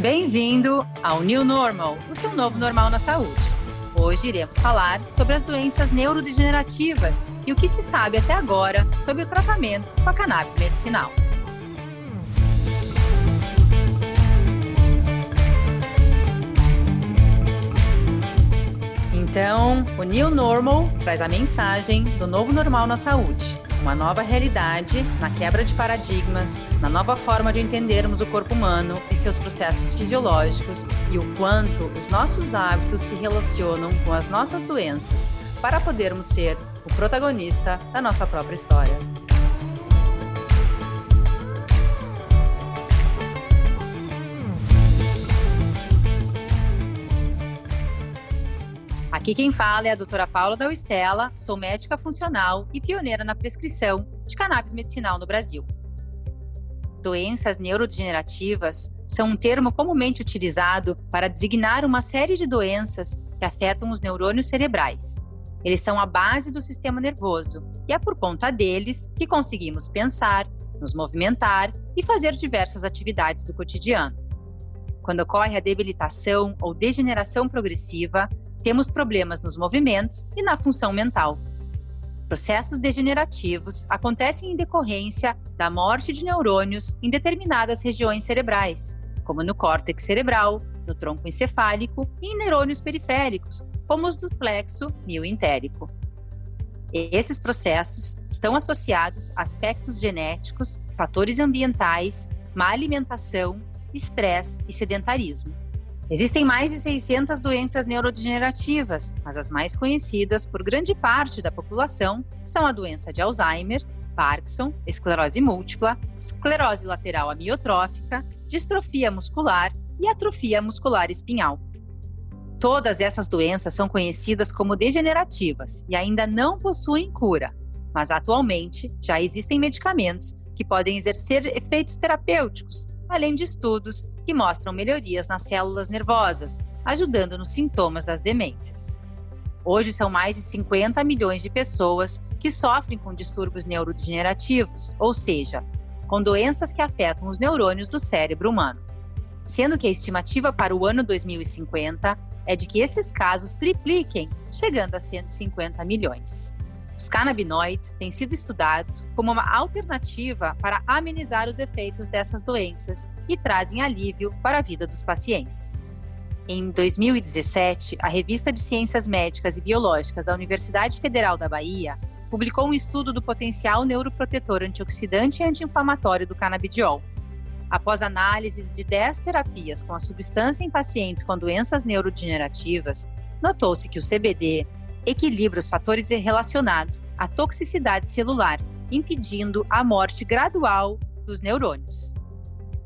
Bem-vindo ao New Normal, o seu novo normal na saúde. Hoje iremos falar sobre as doenças neurodegenerativas e o que se sabe até agora sobre o tratamento com a cannabis medicinal. Então, o New Normal traz a mensagem do novo normal na saúde uma nova realidade na quebra de paradigmas, na nova forma de entendermos o corpo humano e seus processos fisiológicos e o quanto os nossos hábitos se relacionam com as nossas doenças para podermos ser o protagonista da nossa própria história. Aqui quem fala é a doutora Paula da Estela, sou médica funcional e pioneira na prescrição de cannabis medicinal no Brasil. Doenças neurodegenerativas são um termo comumente utilizado para designar uma série de doenças que afetam os neurônios cerebrais. Eles são a base do sistema nervoso e é por conta deles que conseguimos pensar, nos movimentar e fazer diversas atividades do cotidiano. Quando ocorre a debilitação ou degeneração progressiva, temos problemas nos movimentos e na função mental. Processos degenerativos acontecem em decorrência da morte de neurônios em determinadas regiões cerebrais, como no córtex cerebral, no tronco encefálico e em neurônios periféricos, como os do plexo mioentérico. Esses processos estão associados a aspectos genéticos, fatores ambientais, má alimentação, estresse e sedentarismo. Existem mais de 600 doenças neurodegenerativas, mas as mais conhecidas por grande parte da população são a doença de Alzheimer, Parkinson, esclerose múltipla, esclerose lateral amiotrófica, distrofia muscular e atrofia muscular espinhal. Todas essas doenças são conhecidas como degenerativas e ainda não possuem cura, mas atualmente já existem medicamentos que podem exercer efeitos terapêuticos, além de estudos que mostram melhorias nas células nervosas, ajudando nos sintomas das demências. Hoje são mais de 50 milhões de pessoas que sofrem com distúrbios neurodegenerativos, ou seja, com doenças que afetam os neurônios do cérebro humano. Sendo que a estimativa para o ano 2050 é de que esses casos tripliquem, chegando a 150 milhões. Os canabinoides têm sido estudados como uma alternativa para amenizar os efeitos dessas doenças e trazem alívio para a vida dos pacientes. Em 2017, a Revista de Ciências Médicas e Biológicas da Universidade Federal da Bahia publicou um estudo do potencial neuroprotetor antioxidante e anti-inflamatório do canabidiol. Após análises de 10 terapias com a substância em pacientes com doenças neurodegenerativas, notou-se que o CBD equilibra os fatores relacionados à toxicidade celular, impedindo a morte gradual dos neurônios.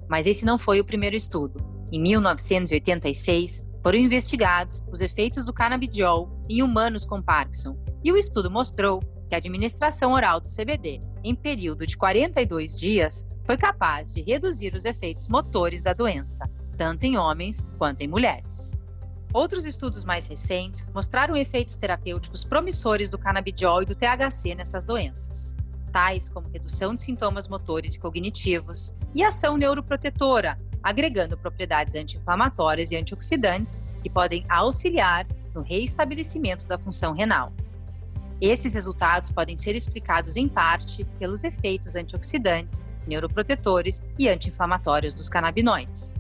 Mas esse não foi o primeiro estudo. Em 1986, foram investigados os efeitos do canabidiol em humanos com Parkinson, e o estudo mostrou que a administração oral do CBD em período de 42 dias foi capaz de reduzir os efeitos motores da doença, tanto em homens quanto em mulheres. Outros estudos mais recentes mostraram efeitos terapêuticos promissores do canabidiol e do THC nessas doenças, tais como redução de sintomas motores e cognitivos e ação neuroprotetora, agregando propriedades anti-inflamatórias e antioxidantes que podem auxiliar no reestabelecimento da função renal. Esses resultados podem ser explicados em parte pelos efeitos antioxidantes, neuroprotetores e anti-inflamatórios dos canabinoides.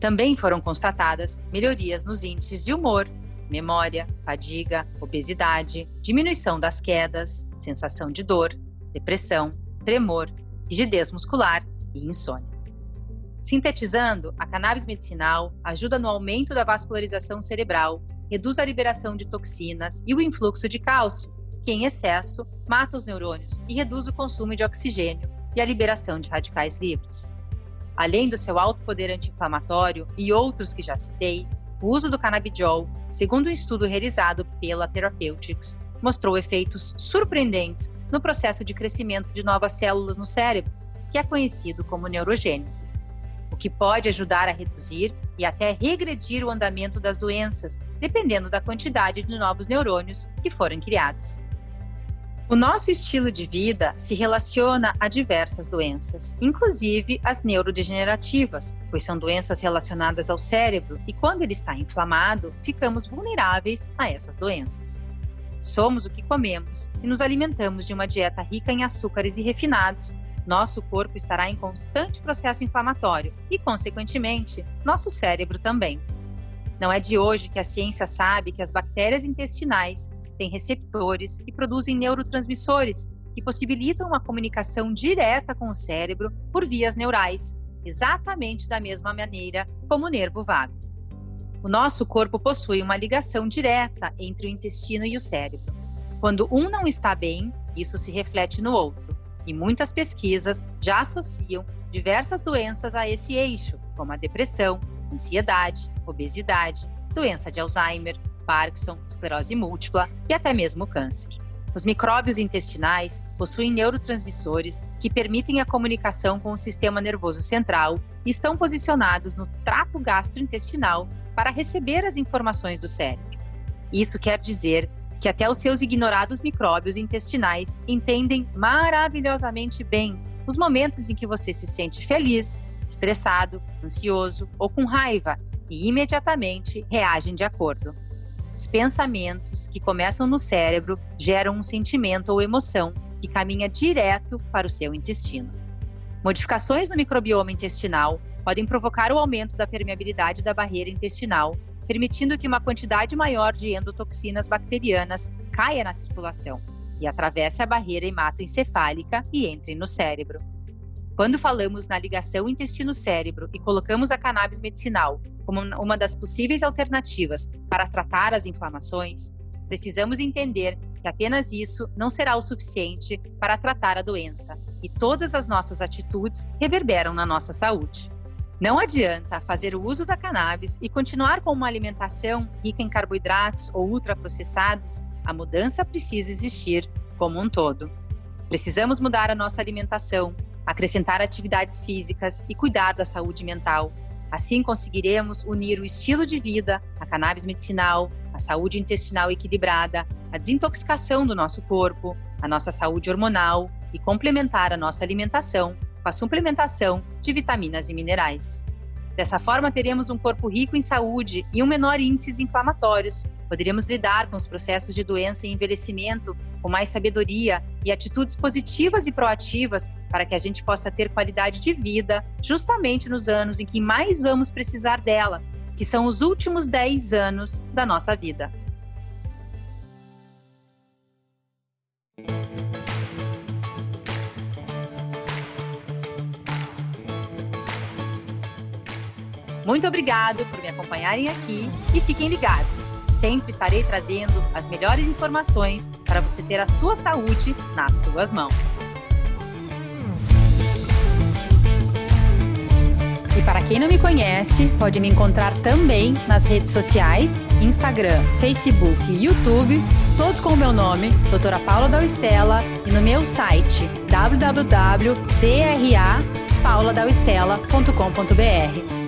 Também foram constatadas melhorias nos índices de humor, memória, fadiga, obesidade, diminuição das quedas, sensação de dor, depressão, tremor, rigidez muscular e insônia. Sintetizando, a cannabis medicinal ajuda no aumento da vascularização cerebral, reduz a liberação de toxinas e o influxo de cálcio, que em excesso mata os neurônios e reduz o consumo de oxigênio e a liberação de radicais livres. Além do seu alto poder anti-inflamatório e outros que já citei, o uso do canabidiol, segundo um estudo realizado pela Therapeutics, mostrou efeitos surpreendentes no processo de crescimento de novas células no cérebro, que é conhecido como neurogênese, o que pode ajudar a reduzir e até regredir o andamento das doenças, dependendo da quantidade de novos neurônios que forem criados. O nosso estilo de vida se relaciona a diversas doenças, inclusive as neurodegenerativas, pois são doenças relacionadas ao cérebro e quando ele está inflamado, ficamos vulneráveis a essas doenças. Somos o que comemos e nos alimentamos de uma dieta rica em açúcares e refinados. Nosso corpo estará em constante processo inflamatório e, consequentemente, nosso cérebro também. Não é de hoje que a ciência sabe que as bactérias intestinais têm receptores e produzem neurotransmissores que possibilitam uma comunicação direta com o cérebro por vias neurais, exatamente da mesma maneira como o nervo vago. O nosso corpo possui uma ligação direta entre o intestino e o cérebro. Quando um não está bem, isso se reflete no outro, e muitas pesquisas já associam diversas doenças a esse eixo, como a depressão, ansiedade, obesidade, doença de Alzheimer, Parkinson, esclerose múltipla e até mesmo câncer. Os micróbios intestinais possuem neurotransmissores que permitem a comunicação com o sistema nervoso central e estão posicionados no trato gastrointestinal para receber as informações do cérebro. Isso quer dizer que até os seus ignorados micróbios intestinais entendem maravilhosamente bem os momentos em que você se sente feliz, estressado, ansioso ou com raiva e imediatamente reagem de acordo. Os pensamentos que começam no cérebro geram um sentimento ou emoção que caminha direto para o seu intestino. Modificações no microbioma intestinal podem provocar o aumento da permeabilidade da barreira intestinal, permitindo que uma quantidade maior de endotoxinas bacterianas caia na circulação e atravesse a barreira hematoencefálica e entre no cérebro. Quando falamos na ligação intestino-cérebro e colocamos a cannabis medicinal como uma das possíveis alternativas para tratar as inflamações, precisamos entender que apenas isso não será o suficiente para tratar a doença e todas as nossas atitudes reverberam na nossa saúde. Não adianta fazer o uso da cannabis e continuar com uma alimentação rica em carboidratos ou ultraprocessados, a mudança precisa existir como um todo. Precisamos mudar a nossa alimentação, acrescentar atividades físicas e cuidar da saúde mental. Assim conseguiremos unir o estilo de vida, a cannabis medicinal, a saúde intestinal equilibrada, a desintoxicação do nosso corpo, a nossa saúde hormonal e complementar a nossa alimentação com a suplementação de vitaminas e minerais. Dessa forma, teremos um corpo rico em saúde e um menor índice inflamatórios. Poderíamos lidar com os processos de doença e envelhecimento com mais sabedoria e atitudes positivas e proativas para que a gente possa ter qualidade de vida justamente nos anos em que mais vamos precisar dela, que são os últimos 10 anos da nossa vida. Muito obrigado por me acompanharem aqui e fiquem ligados. Sempre estarei trazendo as melhores informações para você ter a sua saúde nas suas mãos. E para quem não me conhece, pode me encontrar também nas redes sociais, Instagram, Facebook e YouTube, todos com o meu nome, Doutora Paula Dalstella, e no meu site www.drapauladalstella.com.br.